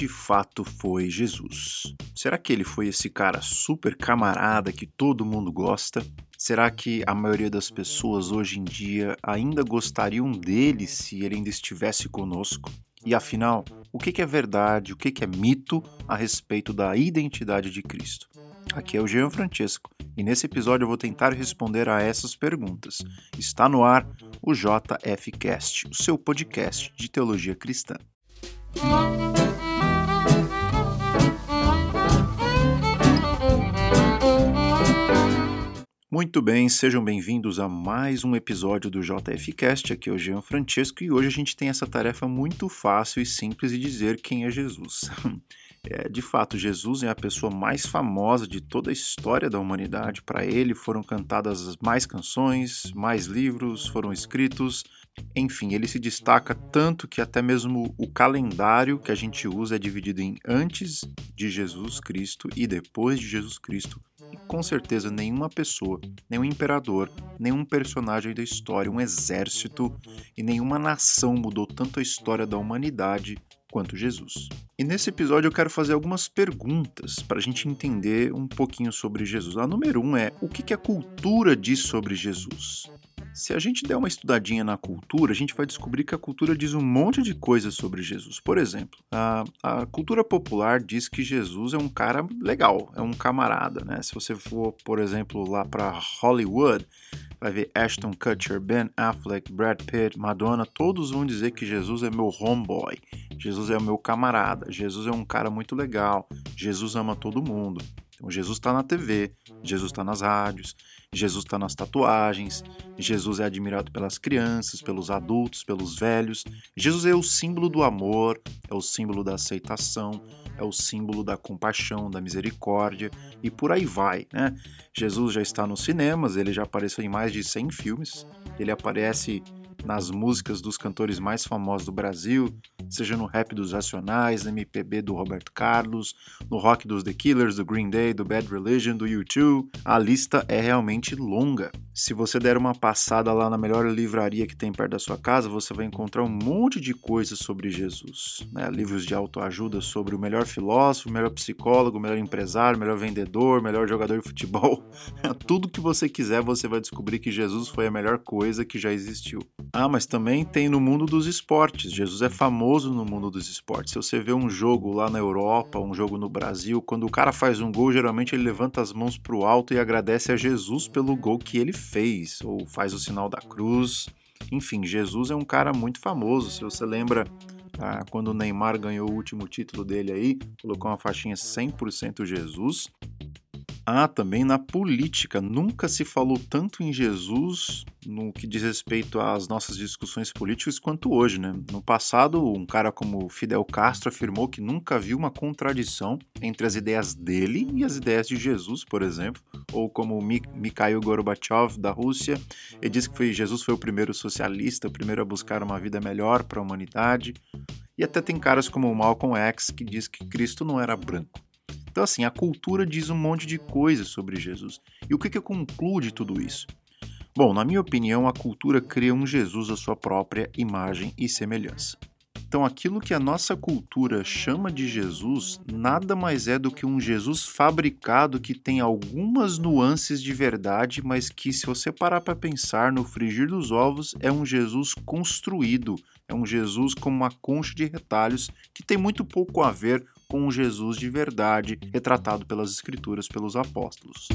de fato foi Jesus? Será que ele foi esse cara super camarada que todo mundo gosta? Será que a maioria das pessoas hoje em dia ainda gostariam dele se ele ainda estivesse conosco? E afinal, o que é verdade, o que é mito a respeito da identidade de Cristo? Aqui é o Jean Francesco e nesse episódio eu vou tentar responder a essas perguntas. Está no ar o JFcast, o seu podcast de teologia cristã. Muito bem, sejam bem-vindos a mais um episódio do JFcast. Aqui é o Jean Francesco e hoje a gente tem essa tarefa muito fácil e simples de dizer quem é Jesus. É, de fato, Jesus é a pessoa mais famosa de toda a história da humanidade. Para ele foram cantadas mais canções, mais livros foram escritos. Enfim, ele se destaca tanto que até mesmo o calendário que a gente usa é dividido em antes de Jesus Cristo e depois de Jesus Cristo. E com certeza nenhuma pessoa, nenhum imperador, nenhum personagem da história, um exército e nenhuma nação mudou tanto a história da humanidade quanto Jesus. E nesse episódio eu quero fazer algumas perguntas para a gente entender um pouquinho sobre Jesus. A número um é: o que a cultura diz sobre Jesus? Se a gente der uma estudadinha na cultura, a gente vai descobrir que a cultura diz um monte de coisas sobre Jesus. Por exemplo, a, a cultura popular diz que Jesus é um cara legal, é um camarada, né? Se você for, por exemplo, lá para Hollywood, vai ver Ashton Kutcher, Ben Affleck, Brad Pitt, Madonna, todos vão dizer que Jesus é meu homeboy, Jesus é o meu camarada, Jesus é um cara muito legal, Jesus ama todo mundo. Então, Jesus está na TV, Jesus está nas rádios, Jesus está nas tatuagens, Jesus é admirado pelas crianças, pelos adultos, pelos velhos. Jesus é o símbolo do amor, é o símbolo da aceitação, é o símbolo da compaixão, da misericórdia e por aí vai, né? Jesus já está nos cinemas, ele já apareceu em mais de 100 filmes, ele aparece nas músicas dos cantores mais famosos do Brasil, seja no rap dos Racionais, MPB do Roberto Carlos, no rock dos The Killers, do Green Day, do Bad Religion, do U2. A lista é realmente longa. Se você der uma passada lá na melhor livraria que tem perto da sua casa, você vai encontrar um monte de coisas sobre Jesus. Né? Livros de autoajuda sobre o melhor filósofo, o melhor psicólogo, o melhor empresário, o melhor vendedor, o melhor jogador de futebol. Tudo que você quiser, você vai descobrir que Jesus foi a melhor coisa que já existiu. Ah, mas também tem no mundo dos esportes. Jesus é famoso no mundo dos esportes. Se você vê um jogo lá na Europa, um jogo no Brasil, quando o cara faz um gol, geralmente ele levanta as mãos para o alto e agradece a Jesus pelo gol que ele fez, ou faz o sinal da cruz. Enfim, Jesus é um cara muito famoso. Se você lembra ah, quando o Neymar ganhou o último título dele aí, colocou uma faixinha 100% Jesus. Ah, também na política. Nunca se falou tanto em Jesus no que diz respeito às nossas discussões políticas quanto hoje, né? No passado, um cara como Fidel Castro afirmou que nunca viu uma contradição entre as ideias dele e as ideias de Jesus, por exemplo. Ou como Mikhail Gorbachev da Rússia, ele disse que foi, Jesus foi o primeiro socialista, o primeiro a buscar uma vida melhor para a humanidade. E até tem caras como Malcolm X que diz que Cristo não era branco. Então, assim, a cultura diz um monte de coisas sobre Jesus. E o que, que conclui de tudo isso? Bom, na minha opinião, a cultura cria um Jesus à sua própria imagem e semelhança. Então, aquilo que a nossa cultura chama de Jesus nada mais é do que um Jesus fabricado que tem algumas nuances de verdade, mas que, se você parar para pensar no frigir dos ovos, é um Jesus construído, é um Jesus com uma concha de retalhos que tem muito pouco a ver com o Jesus de verdade retratado pelas Escrituras pelos apóstolos.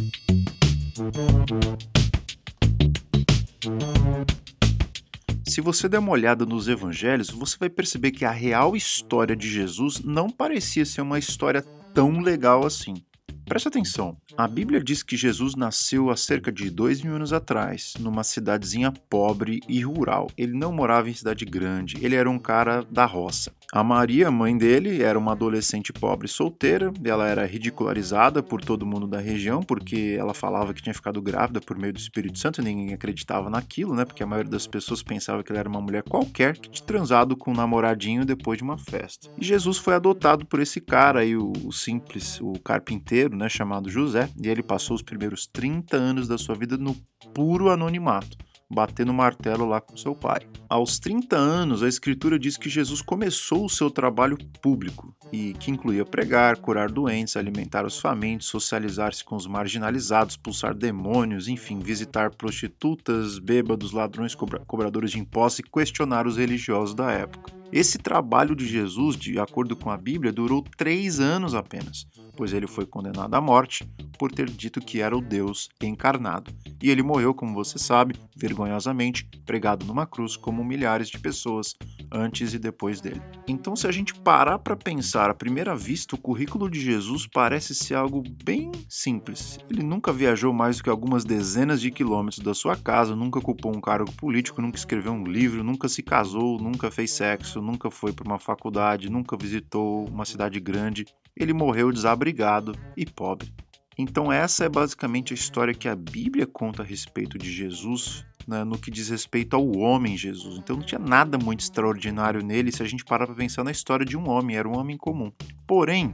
Se você der uma olhada nos evangelhos, você vai perceber que a real história de Jesus não parecia ser uma história tão legal assim. Preste atenção, a Bíblia diz que Jesus nasceu há cerca de dois mil anos atrás, numa cidadezinha pobre e rural. Ele não morava em cidade grande, ele era um cara da roça. A Maria, mãe dele, era uma adolescente pobre solteira, ela era ridicularizada por todo mundo da região, porque ela falava que tinha ficado grávida por meio do Espírito Santo, e ninguém acreditava naquilo, né? Porque a maioria das pessoas pensava que ela era uma mulher qualquer que tinha transado com um namoradinho depois de uma festa. E Jesus foi adotado por esse cara aí, o, o simples, o carpinteiro, né? Chamado José, e ele passou os primeiros 30 anos da sua vida no puro anonimato bater no martelo lá com seu pai. Aos 30 anos, a escritura diz que Jesus começou o seu trabalho público e que incluía pregar, curar doentes, alimentar os famintos, socializar-se com os marginalizados, expulsar demônios, enfim, visitar prostitutas, bêbados, ladrões, cobra cobradores de impostos e questionar os religiosos da época. Esse trabalho de Jesus, de acordo com a Bíblia, durou três anos apenas, pois ele foi condenado à morte por ter dito que era o Deus encarnado. E ele morreu, como você sabe, vergonhosamente, pregado numa cruz, como milhares de pessoas antes e depois dele. Então, se a gente parar para pensar à primeira vista, o currículo de Jesus parece ser algo bem simples. Ele nunca viajou mais do que algumas dezenas de quilômetros da sua casa, nunca ocupou um cargo político, nunca escreveu um livro, nunca se casou, nunca fez sexo, nunca foi para uma faculdade, nunca visitou uma cidade grande. Ele morreu desabrigado e pobre. Então, essa é basicamente a história que a Bíblia conta a respeito de Jesus, né, no que diz respeito ao homem Jesus. Então, não tinha nada muito extraordinário nele se a gente parar para pensar na história de um homem, era um homem comum. Porém,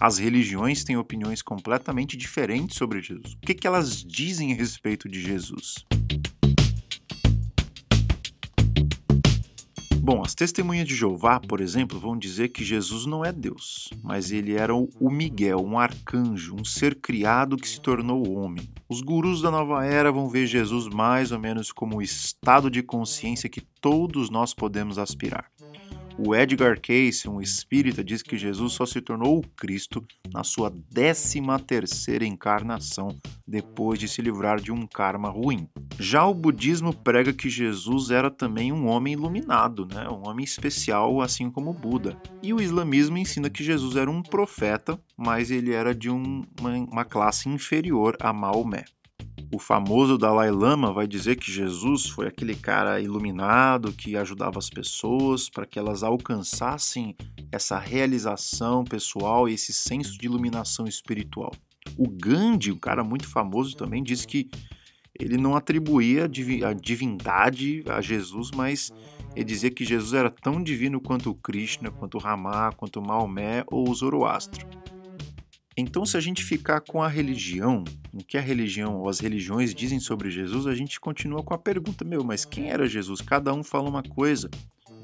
as religiões têm opiniões completamente diferentes sobre Jesus. O que, que elas dizem a respeito de Jesus? Bom, as testemunhas de Jeová, por exemplo, vão dizer que Jesus não é Deus, mas ele era o Miguel, um arcanjo, um ser criado que se tornou homem. Os gurus da nova era vão ver Jesus mais ou menos como o estado de consciência que todos nós podemos aspirar. O Edgar Cayce, um espírita, diz que Jesus só se tornou o Cristo na sua 13 terceira encarnação, depois de se livrar de um karma ruim. Já o budismo prega que Jesus era também um homem iluminado, né? um homem especial, assim como Buda. E o islamismo ensina que Jesus era um profeta, mas ele era de um, uma, uma classe inferior a Maomé o famoso Dalai Lama vai dizer que Jesus foi aquele cara iluminado que ajudava as pessoas para que elas alcançassem essa realização pessoal e esse senso de iluminação espiritual. O Gandhi, um cara muito famoso também, disse que ele não atribuía a divindade a Jesus, mas ele dizia que Jesus era tão divino quanto o Krishna, quanto o Ramá, quanto o Maomé ou o Zoroastro. Então, se a gente ficar com a religião, o que a religião ou as religiões dizem sobre Jesus, a gente continua com a pergunta: meu, mas quem era Jesus? Cada um fala uma coisa.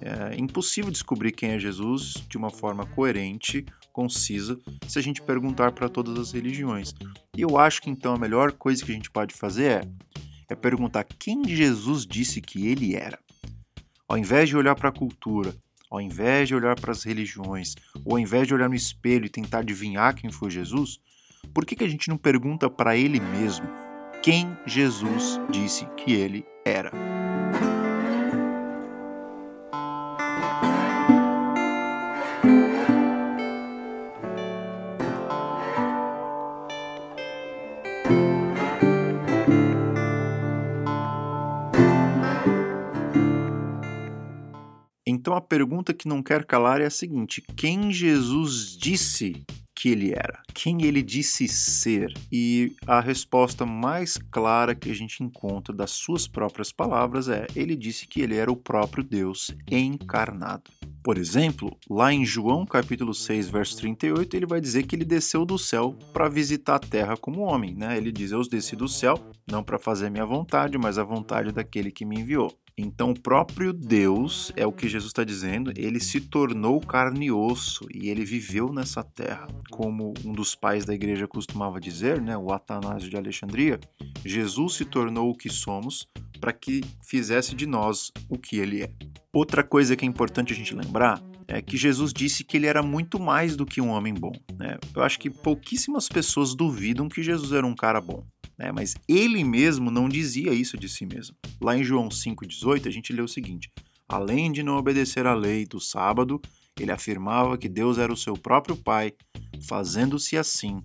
É impossível descobrir quem é Jesus de uma forma coerente, concisa, se a gente perguntar para todas as religiões. E eu acho que então a melhor coisa que a gente pode fazer é, é perguntar quem Jesus disse que ele era. Ao invés de olhar para a cultura, ao invés de olhar para as religiões, ou ao invés de olhar no espelho e tentar adivinhar quem foi Jesus, por que, que a gente não pergunta para ele mesmo quem Jesus disse que ele era? Pergunta que não quer calar é a seguinte: quem Jesus disse que ele era? Quem ele disse ser? E a resposta mais clara que a gente encontra das suas próprias palavras é: ele disse que ele era o próprio Deus encarnado. Por exemplo, lá em João capítulo 6, verso 38, ele vai dizer que ele desceu do céu para visitar a terra como homem, né? Ele diz: "Eu desci do céu não para fazer minha vontade, mas a vontade daquele que me enviou". Então, o próprio Deus, é o que Jesus está dizendo, ele se tornou carne e osso e ele viveu nessa terra. Como um dos pais da igreja costumava dizer, né, o Atanásio de Alexandria, Jesus se tornou o que somos para que fizesse de nós o que ele é. Outra coisa que é importante a gente lembrar é que Jesus disse que ele era muito mais do que um homem bom. Né? Eu acho que pouquíssimas pessoas duvidam que Jesus era um cara bom né? mas ele mesmo não dizia isso de si mesmo. Lá em João 5,18, a gente lê o seguinte: Além de não obedecer à lei do sábado, ele afirmava que Deus era o seu próprio Pai, fazendo-se assim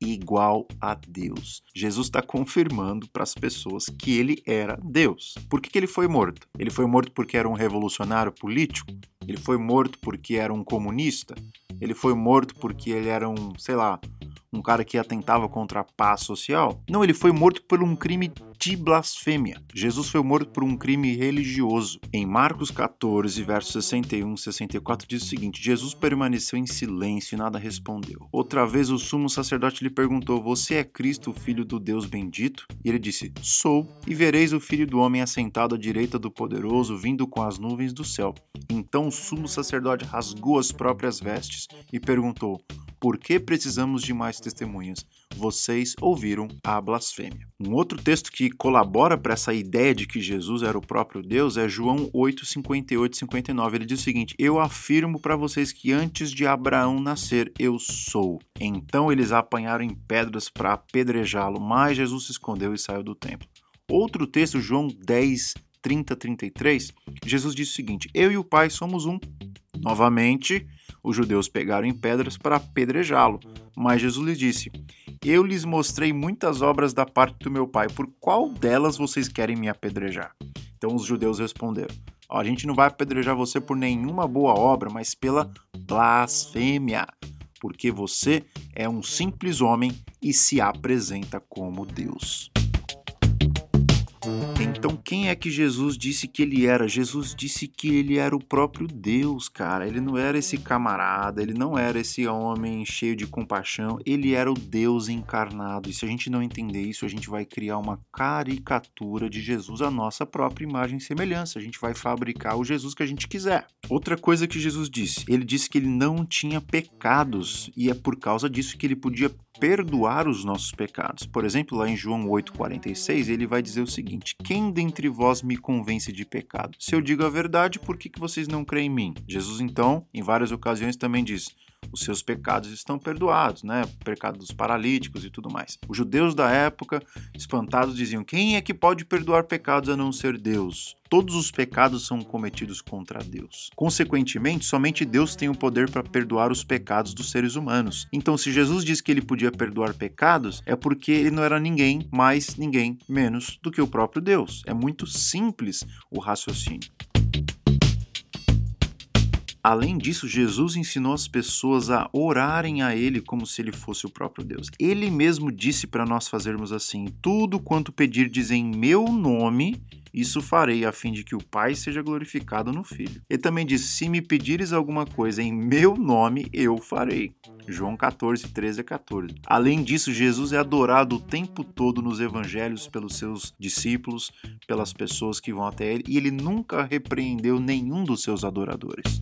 igual a Deus. Jesus está confirmando para as pessoas que ele era Deus. Por que, que ele foi morto? Ele foi morto porque era um revolucionário político? Ele foi morto porque era um comunista? Ele foi morto porque ele era um, sei lá, um cara que atentava contra a paz social. Não, ele foi morto por um crime de blasfêmia. Jesus foi morto por um crime religioso. Em Marcos 14, versos 61 e 64 diz o seguinte: Jesus permaneceu em silêncio e nada respondeu. Outra vez o sumo sacerdote lhe perguntou: Você é Cristo, filho do Deus bendito? E ele disse: Sou. E vereis o filho do homem assentado à direita do poderoso, vindo com as nuvens do céu. Então o sumo sacerdote rasgou as próprias vestes e perguntou: Por que precisamos de mais testemunhas? Vocês ouviram a blasfêmia. Um outro texto que colabora para essa ideia de que Jesus era o próprio Deus é João 8, 58 e 59. Ele diz o seguinte: Eu afirmo para vocês que antes de Abraão nascer, eu sou. Então eles apanharam em pedras para apedrejá-lo, mas Jesus se escondeu e saiu do templo. Outro texto, João 10, 30, 33, Jesus disse o seguinte: Eu e o Pai somos um. Novamente, os judeus pegaram em pedras para apedrejá-lo, mas Jesus lhes disse: Eu lhes mostrei muitas obras da parte do meu Pai, por qual delas vocês querem me apedrejar? Então os judeus responderam: A gente não vai apedrejar você por nenhuma boa obra, mas pela blasfêmia, porque você é um simples homem e se apresenta como Deus. Então, quem é que Jesus disse que ele era? Jesus disse que ele era o próprio Deus, cara. Ele não era esse camarada, ele não era esse homem cheio de compaixão, ele era o Deus encarnado. E se a gente não entender isso, a gente vai criar uma caricatura de Jesus à nossa própria imagem e semelhança. A gente vai fabricar o Jesus que a gente quiser. Outra coisa que Jesus disse, ele disse que ele não tinha pecados e é por causa disso que ele podia perdoar os nossos pecados. Por exemplo, lá em João 8,46, ele vai dizer o seguinte: Quem dentre vós me convence de pecado? Se eu digo a verdade, por que, que vocês não creem em mim? Jesus, então, em várias ocasiões também diz: os seus pecados estão perdoados, né? Pecado dos paralíticos e tudo mais. Os judeus da época, espantados, diziam: quem é que pode perdoar pecados a não ser Deus? Todos os pecados são cometidos contra Deus. Consequentemente, somente Deus tem o poder para perdoar os pecados dos seres humanos. Então, se Jesus disse que ele podia perdoar pecados, é porque ele não era ninguém mais, ninguém menos do que o próprio Deus. É muito simples o raciocínio. Além disso, Jesus ensinou as pessoas a orarem a Ele como se Ele fosse o próprio Deus. Ele mesmo disse para nós fazermos assim: Tudo quanto pedirdes em meu nome, isso farei, a fim de que o Pai seja glorificado no Filho. Ele também disse: Se me pedires alguma coisa em meu nome, eu farei. João 14, 13 a 14. Além disso, Jesus é adorado o tempo todo nos evangelhos pelos seus discípulos, pelas pessoas que vão até ele, e ele nunca repreendeu nenhum dos seus adoradores.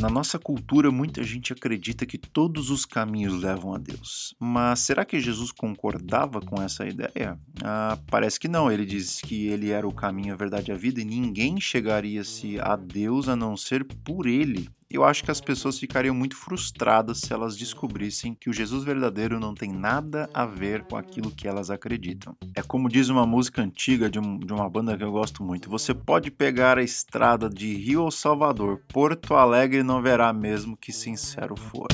Na nossa cultura, muita gente acredita que todos os caminhos levam a Deus. Mas será que Jesus concordava com essa ideia? Ah, parece que não. Ele diz que ele era o caminho, a verdade e a vida, e ninguém chegaria-se a Deus a não ser por ele eu acho que as pessoas ficariam muito frustradas se elas descobrissem que o Jesus verdadeiro não tem nada a ver com aquilo que elas acreditam. É como diz uma música antiga de, um, de uma banda que eu gosto muito: você pode pegar a estrada de Rio ao Salvador, Porto Alegre não verá mesmo que sincero for.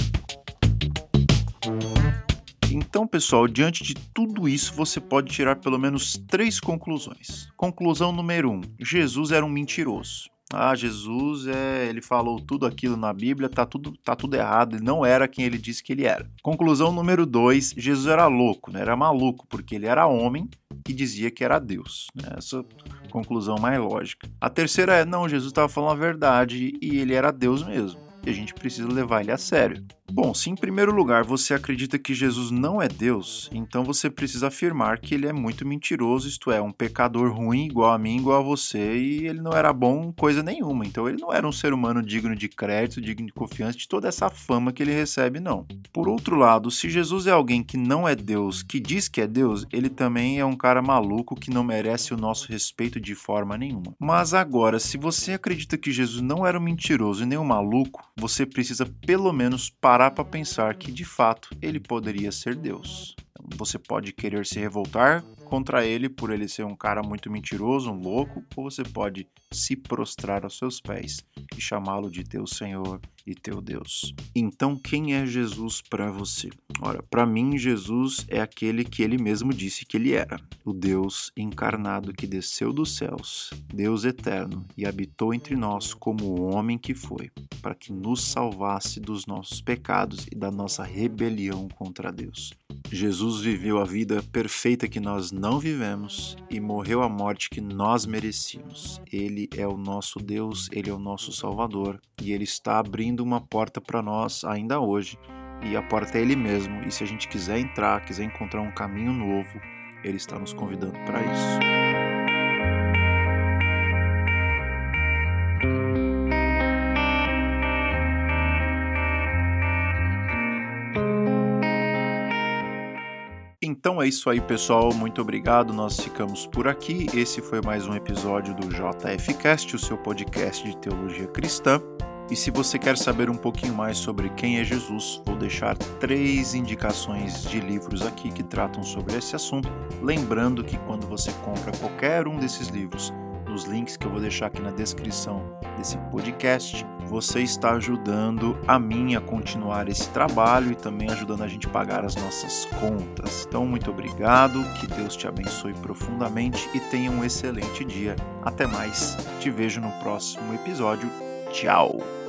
Então, pessoal, diante de tudo isso, você pode tirar pelo menos três conclusões. Conclusão número um: Jesus era um mentiroso. Ah, Jesus, é, ele falou tudo aquilo na Bíblia, tá tudo, tá tudo errado, ele não era quem ele disse que ele era. Conclusão número dois, Jesus era louco, né? era maluco, porque ele era homem e dizia que era Deus. Né? Essa conclusão mais lógica. A terceira é, não, Jesus estava falando a verdade e ele era Deus mesmo. E a gente precisa levar ele a sério. Bom, se em primeiro lugar você acredita que Jesus não é Deus, então você precisa afirmar que ele é muito mentiroso, isto é, um pecador ruim igual a mim, igual a você, e ele não era bom coisa nenhuma. Então ele não era um ser humano digno de crédito, digno de confiança, de toda essa fama que ele recebe, não. Por outro lado, se Jesus é alguém que não é Deus, que diz que é Deus, ele também é um cara maluco que não merece o nosso respeito de forma nenhuma. Mas agora, se você acredita que Jesus não era um mentiroso e nem um maluco, você precisa pelo menos parar para pensar que de fato ele poderia ser Deus. Você pode querer se revoltar contra ele por ele ser um cara muito mentiroso, um louco, ou você pode se prostrar aos seus pés e chamá-lo de teu Senhor e teu Deus. Então, quem é Jesus para você? Ora, para mim, Jesus é aquele que ele mesmo disse que ele era: o Deus encarnado que desceu dos céus, Deus eterno, e habitou entre nós como o homem que foi, para que nos salvasse dos nossos pecados e da nossa rebelião contra Deus. Jesus viveu a vida perfeita que nós não vivemos e morreu a morte que nós merecíamos. Ele é o nosso Deus, ele é o nosso Salvador e ele está abrindo uma porta para nós ainda hoje. E a porta é ele mesmo, e se a gente quiser entrar, quiser encontrar um caminho novo, ele está nos convidando para isso. Então é isso aí, pessoal. Muito obrigado. Nós ficamos por aqui. Esse foi mais um episódio do JFcast, o seu podcast de teologia cristã. E se você quer saber um pouquinho mais sobre quem é Jesus, vou deixar três indicações de livros aqui que tratam sobre esse assunto. Lembrando que quando você compra qualquer um desses livros, nos links que eu vou deixar aqui na descrição desse podcast, você está ajudando a mim a continuar esse trabalho e também ajudando a gente a pagar as nossas contas. Então, muito obrigado, que Deus te abençoe profundamente e tenha um excelente dia. Até mais, te vejo no próximo episódio. Tchau!